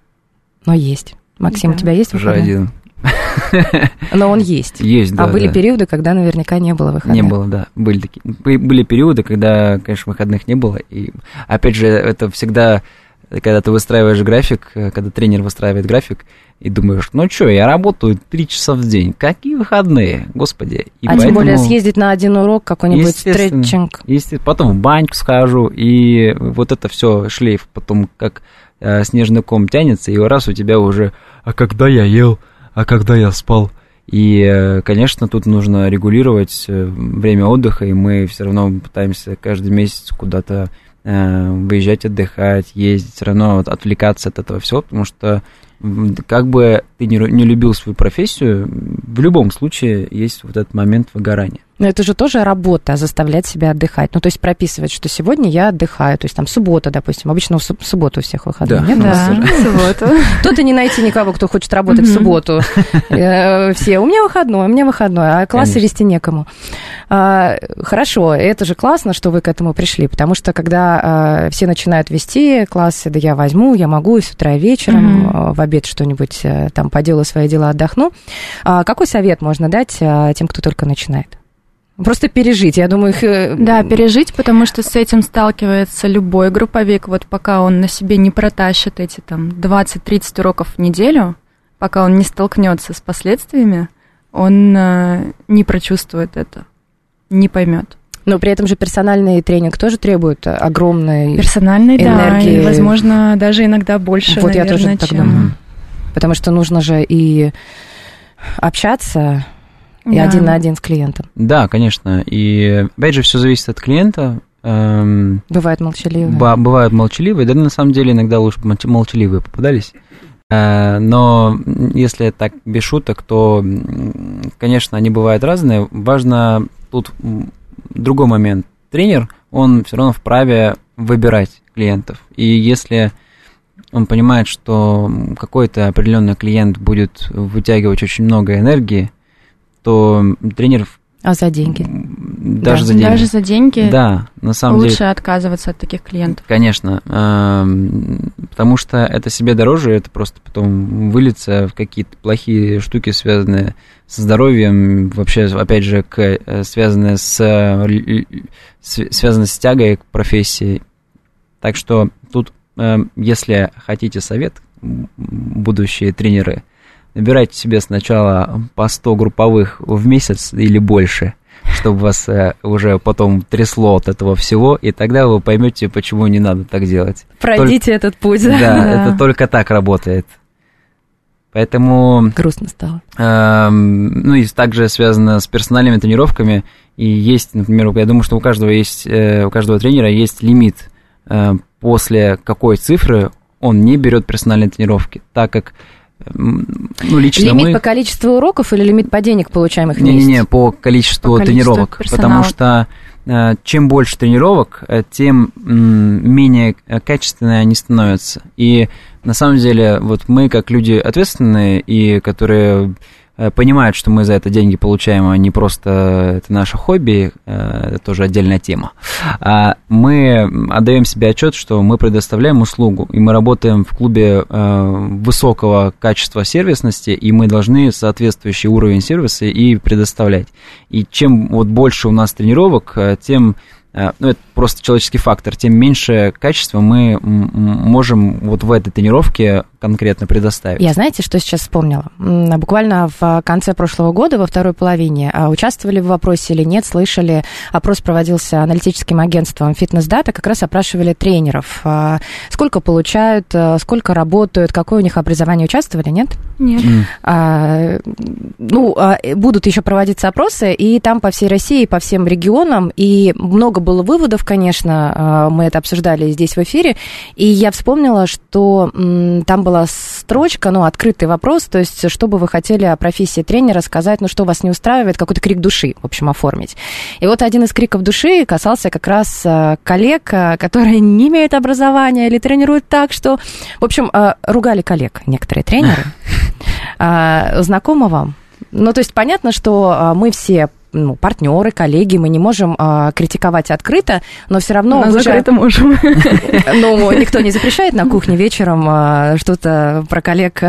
Но есть. Максим, Да. у тебя есть Уже выходные? один. Но он есть. Есть, да. а были да. периоды, когда наверняка не было выходных. Не было, да. Были, такие, бы- были периоды, когда, конечно, выходных не было. И, опять же, это всегда, когда ты выстраиваешь график, э, когда тренер выстраивает график, и думаешь, ну что, я работаю три часа в день, какие выходные, господи. И а тем более поэтому- съездить на один урок, какой-нибудь Естественно. стретчинг. Если потом в баньку схожу, и вот это все шлейф потом как э, снежный ком тянется, и раз у тебя уже, а когда я ел, а когда я спал. И, э, конечно, тут нужно регулировать э, время отдыха, и мы все равно пытаемся каждый месяц куда-то выезжать отдыхать, ездить, все равно вот отвлекаться от этого всего, потому что как бы ты не, любил свою профессию, в любом случае есть вот этот момент выгорания. Но это же тоже работа, заставлять себя отдыхать. Ну, то есть прописывать, что сегодня я отдыхаю. То есть там суббота, допустим. Обычно в суб- субботу у всех выходные. Да. нет? Да, субботу. Тут и не найти никого, кто хочет работать в субботу. Э, Все, у меня выходной, у меня выходной, а классы вести некому. А, Хорошо, это же классно, что вы к этому пришли, потому что когда а, все начинают вести классы, да я возьму, я могу и с утра, и вечером, а, в обед что-нибудь э, там поделаю свои дела, отдохну. Какой совет можно дать тем, кто только начинает? Просто пережить, я думаю, их... э, Да, пережить, потому что с этим сталкивается любой групповик. Вот пока он на себе не протащит эти там 20-30 уроков в неделю, пока он не столкнется с последствиями, он э, не прочувствует это, не поймет. Но при этом же персональный тренинг тоже требует огромной... Персональный, да, Энергии. и, возможно, даже иногда больше, Вот я наверное, тоже так чем... думаю. Потому что нужно же и общаться, и Да. один на один с клиентом. Да, конечно. И опять же, все зависит от клиента. Эм, Бывает молчаливо. ба- бывают молчаливые, да на самом деле иногда лучше молчаливые попадались. Э, Но если так без шуток, то, конечно, они бывают разные. Важно тут другой момент. Тренер, он все равно вправе выбирать клиентов. И если он понимает, что какой-то определенный клиент будет вытягивать очень много энергии, то тренер А за деньги? Даже Да. за деньги. Даже за деньги Да, на самом лучше деле. отказываться от таких клиентов. Конечно, эм, потому что это себе дороже, это просто потом выльется в какие-то плохие штуки, связанные со здоровьем, вообще, опять же, к, э, связанные с, э, с- связанные с тягой к профессии. Так что тут, эм, если хотите совет, будущие тренеры, набирайте себе сначала по 100 групповых в месяц или больше, чтобы вас э, уже потом трясло от этого всего, и тогда вы поймете, почему не надо так делать. Пройдите этот путь. Да, Да. это только так работает. Поэтому, Грустно стало. эм, ну и также связано с персональными тренировками. И есть, например, я думаю, что у каждого есть, э, у каждого тренера есть лимит, э, после какой цифры он не берет персональные тренировки, так как, ну, лично лимит мы... по количеству уроков или лимит по денег, получаемых в месяц? Не-не-не, по количеству По количеству тренировок. персонала. Потому что э, чем больше тренировок, э, тем менее э, качественные они становятся. И на самом деле, вот мы, как люди ответственные и которые понимают, что мы за это деньги получаем, а не просто это наше хобби, э, это тоже отдельная тема. А мы отдаем себе отчет, что мы предоставляем услугу, и мы работаем в клубе э, высокого качества сервисности, и мы должны соответствующий уровень сервиса и предоставлять. И чем вот больше у нас тренировок, э, тем э, ну, это просто человеческий фактор, тем меньше качества мы можем вот в этой тренировке конкретно предоставить. Я знаете, что сейчас вспомнила? Буквально в конце прошлого года, во второй половине, а, участвовали в вопросе или нет, слышали, опрос проводился аналитическим агентством Data, как раз опрашивали тренеров. А, Сколько получают, а, сколько работают, какое у них образование, участвовали, нет? Нет. А, ну, а, будут еще проводиться опросы, и там по всей России, по всем регионам, и много было выводов, конечно, а, мы это обсуждали здесь в эфире, и я вспомнила, что там была строчка, ну, открытый вопрос, то есть, что бы вы хотели о профессии тренера сказать, ну, что вас не устраивает, какой-то крик души, в общем, оформить. И вот один из криков души касался как раз а, коллег, а, которые не имеют образования или тренируют так, что, в общем, ругали коллег некоторые тренеры. Знакомо вам? Ну, то есть понятно, что мы все ну, партнеры, коллеги, мы не можем а, критиковать открыто, но все равно Но вы же- закрыто можем. ну, никто не запрещает на кухне вечером а, что-то про коллег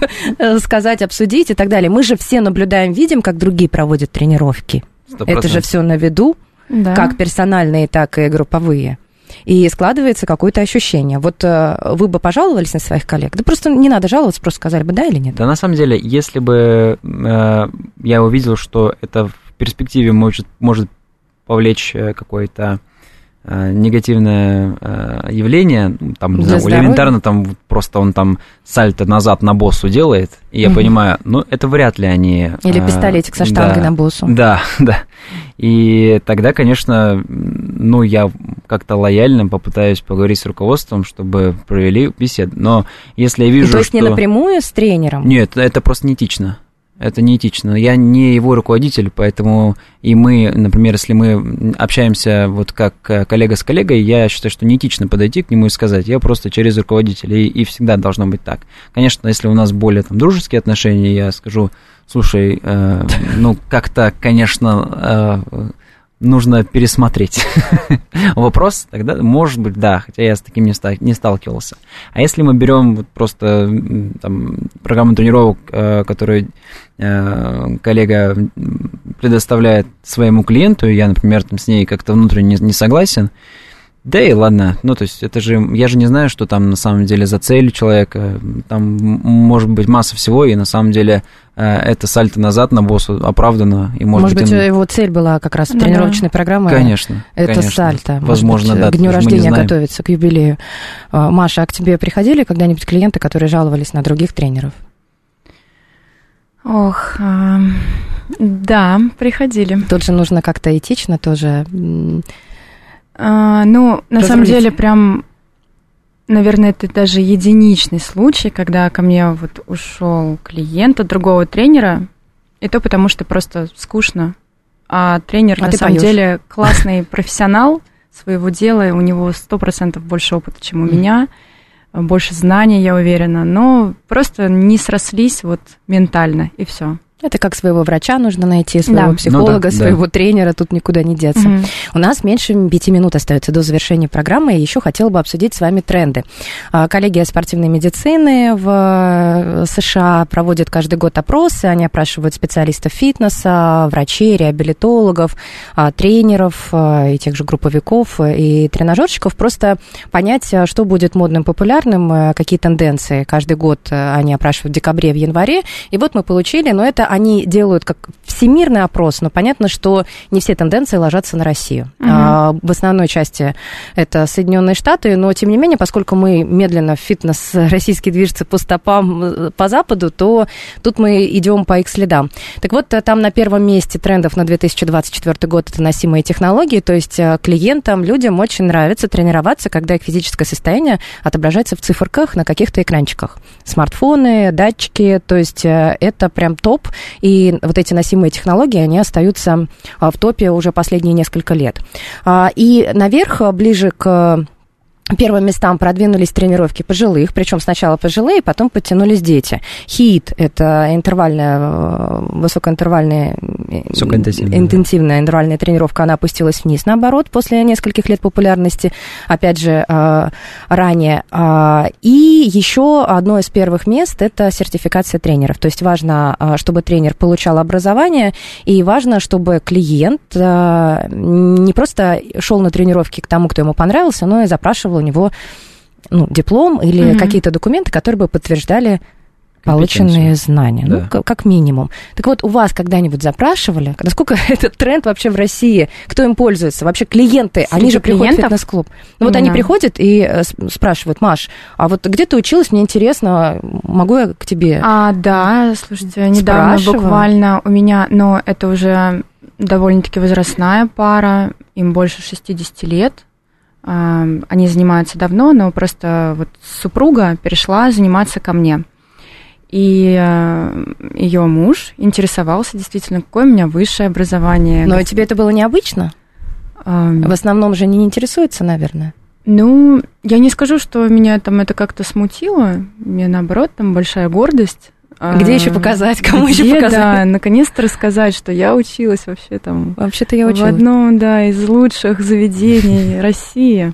сказать, обсудить и так далее. Мы же все наблюдаем, видим, как другие проводят тренировки. Сто Это же все на виду, Да. как персональные, так и групповые. И складывается какое-то ощущение. Вот э, вы бы пожаловались на своих коллег? Да просто не надо жаловаться, просто сказали бы да или нет. Да, на самом деле, если бы э, я увидел, что это в перспективе может, может повлечь э, какое-то э, негативное э, явление, ну, там, не Для знаю, здоровья? элементарно там просто он там сальто назад на боссу делает, и я Мгм. понимаю, ну, это вряд ли они... Или пистолетик со штангой да, на боссу. Да, да. И тогда, конечно, ну, я как-то лояльно попытаюсь поговорить с руководством, чтобы провели беседу. Но если я И вижу, то есть что... не напрямую с тренером? Нет, это просто неэтично. Это неэтично. Я не его руководитель, поэтому и мы, например, если мы общаемся вот как э, коллега с коллегой, я считаю, что неэтично подойти к нему и сказать, я просто через руководителя, и, и всегда должно быть так. Конечно, если у нас более там дружеские отношения, я скажу, слушай, э, ну как-то, конечно, э, нужно пересмотреть вопрос, тогда, может быть, да, хотя я с таким не, ста- не сталкивался. А если мы берем вот просто там, программу тренировок, э, которую э, коллега предоставляет своему клиенту, я, например, там, с ней как-то внутренне не, не согласен, да и ладно, ну то есть это же, я же не знаю, что там на самом деле за цель у человека, там может быть масса всего, и на самом деле э, это сальто назад на боссу оправдано, и может, Может, быть, он- его цель была как раз Ну да. тренировочной программы. Конечно. Это конечно. сальто. Может Возможно, быть, да. К дню рождения готовится, к юбилею. А, Маша, а к тебе приходили когда-нибудь клиенты, которые жаловались на других тренеров? Ох, а, да, приходили. Тут же нужно как-то этично тоже. А, ну, на самом деле, прям наверное, это даже единичный случай, когда ко мне вот ушел клиент от другого тренера, и то потому, что просто скучно. А тренер А на самом поёшь. деле классный профессионал своего дела, у него сто процентов больше опыта, чем у меня, больше знаний, я уверена, но просто не срослись вот ментально, и все. Это как своего врача нужно найти, своего Да. психолога, Ну да, да. своего тренера, тут никуда не деться. У нас меньше пяти минут остается до завершения программы, и еще хотела бы обсудить с вами тренды. А, Коллеги спортивной медицины в э, США проводят каждый год опросы, они опрашивают специалистов фитнеса, врачей, реабилитологов, а, тренеров а, и тех же групповиков и тренажерщиков, просто понять, что будет модным, популярным, э, какие тенденции. Каждый год э, они опрашивают в декабре, в январе, и вот мы получили, но это они делают как всемирный опрос, но понятно, что не все тенденции ложатся на Россию. Мгм. А, в основной части это Соединенные Штаты, но тем не менее, поскольку мы медленно фитнес российский движется по стопам э, по Западу, то тут мы идем по их следам. Так вот, э, там на первом месте трендов на 2024 год это носимые технологии, то есть э, клиентам, людям очень нравится тренироваться, когда их физическое состояние отображается в циферках на каких-то экранчиках. Смартфоны, датчики, то есть это прям топ, и вот эти носимые технологии, они остаются а, в топе уже последние несколько лет. А, И наверх, ближе к первым местам продвинулись тренировки пожилых, причем сначала пожилые, потом подтянулись дети. Хит – это интервальная, э, высокоинтервальная, э, Высокоинтенсивная, интенсивная интервальная тренировка, она опустилась вниз, наоборот, после нескольких лет популярности, опять же, э, ранее. И еще одно из первых мест – это сертификация тренеров. То есть важно, чтобы тренер получал образование, и важно, чтобы клиент не просто шел на тренировки к тому, кто ему понравился, но и запрашивал него ну, диплом или Мгм. какие-то документы, которые бы подтверждали полученные знания, ну, Да. к- как минимум. Так вот, у вас когда-нибудь запрашивали, насколько этот тренд вообще в России, кто им пользуется? Вообще клиенты, они Среди же приходят в клиентов? фитнес-клуб. Ну вот они приходят и э, спрашивают, Маш, а вот где ты училась, мне интересно, могу я к тебе? А, да, слушайте, недавно Спрашиваю. буквально у меня, но это уже довольно-таки возрастная пара, им больше 60 лет. Они занимаются давно, но просто вот супруга перешла заниматься ко мне. И ее муж интересовался действительно, какое у меня высшее образование. Но тебе это было необычно? В основном же не интересуется, наверное. Ну, я не скажу, что меня там это как-то смутило. Мне наоборот, там большая гордость. Где А, еще показать, кому еще где, показать? Да, наконец-то рассказать, что я училась вообще там Вообще-то я в училась. одном, да, из лучших заведений России.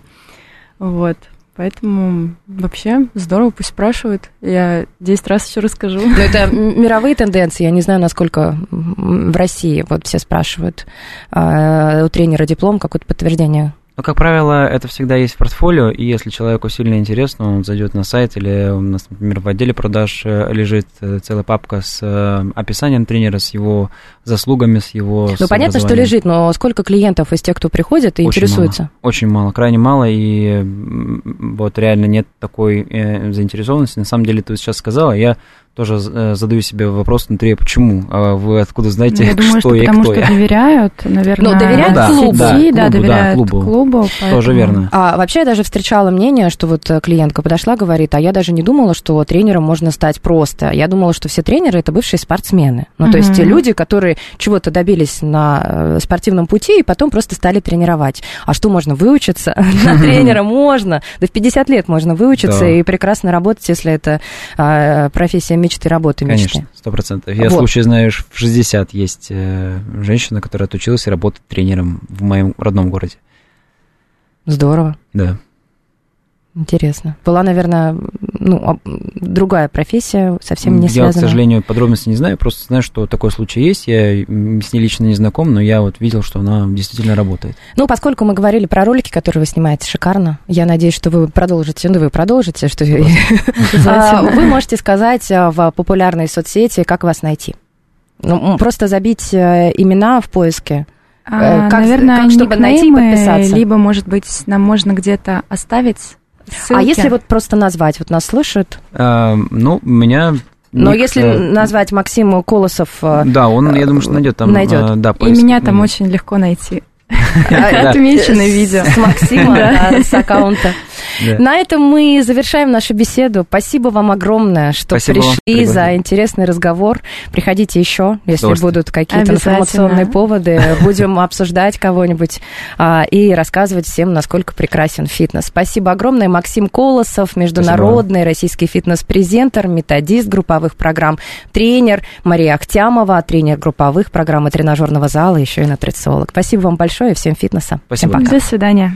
Вот. Поэтому вообще здорово, пусть спрашивают. Я 10 раз еще расскажу. Но это м- мировые тенденции, я не знаю, насколько в России вот все спрашивают а, у тренера диплом, какое-то подтверждение. Ну, как правило, это всегда есть в портфолио, и если человеку сильно интересно, он зайдет на сайт, или у нас, например, в отделе продаж э, лежит э, целая папка с э, описанием тренера, с его заслугами, с его... Ну, понятно, что лежит, но сколько клиентов из тех, кто приходит и Очень интересуется? Мало, очень мало, крайне мало, и вот реально нет такой заинтересованности. На самом деле, ты сейчас сказала, я тоже э, задаю себе вопрос внутри, почему? А вы откуда знаете, Ну, я думаю, что что я потому кто что я? доверяют, наверное, Ну, доверяют да, клубу. да, да, клубу, да, доверяют клубу. клубу. Тоже поэтому- верно. А вообще я даже встречала мнение, что вот э, клиентка подошла, говорит, а я даже не думала, что тренером можно стать просто. Я думала, что все тренеры это бывшие спортсмены. Ну, то есть те люди, которые чего-то добились на э, спортивном пути и потом просто стали тренировать. А что можно выучиться? На тренера можно. Да в 50 лет можно выучиться Да. и прекрасно работать, если это профессия мечты, работы мечты. Конечно, сто процентов. Я Вот. случай знаю, в 60 есть э, женщина, которая отучилась и работает тренером в моем родном городе. Здорово. Да. Интересно. Была, наверное, ну, другая профессия, совсем не я, связанная. к сожалению, подробности не знаю, просто знаю, что такой случай есть. Я с ней лично не знаком, но я вот видел, что она действительно работает. Ну, поскольку мы говорили про ролики, которые вы снимаете шикарно, я надеюсь, что вы продолжите, ну, вы продолжите, что А, вы можете сказать а, в популярной соцсети, как вас найти. Ну, просто забить э, имена в поиске. А, Э, как- наверное, как, чтобы найти и подписаться? либо, может быть, нам можно где-то оставить ссылки. А если вот просто назвать, вот нас слышат, А, ну, у меня... но ник, если э, назвать Максиму Колосов, э, Да, он, я думаю, что найдет там. найдет. э, да, И поиск меня там очень легко найти. Да. Отмечено видео. с Максима, да, с аккаунта. Да. На этом мы завершаем нашу беседу. Спасибо вам огромное, что Спасибо вам, пришли что за интересный разговор. Приходите еще, если будут какие-то информационные поводы. Будем обсуждать кого-нибудь а, и рассказывать всем, насколько прекрасен фитнес. Спасибо огромное. Максим Колосов, международный российский фитнес-презентер, методист групповых программ, тренер Мария Ахтямова, тренер групповых программ и тренажерного зала, еще и нутрициолог. Спасибо вам большое, всем фитнеса. Спасибо. Всем пока. До свидания.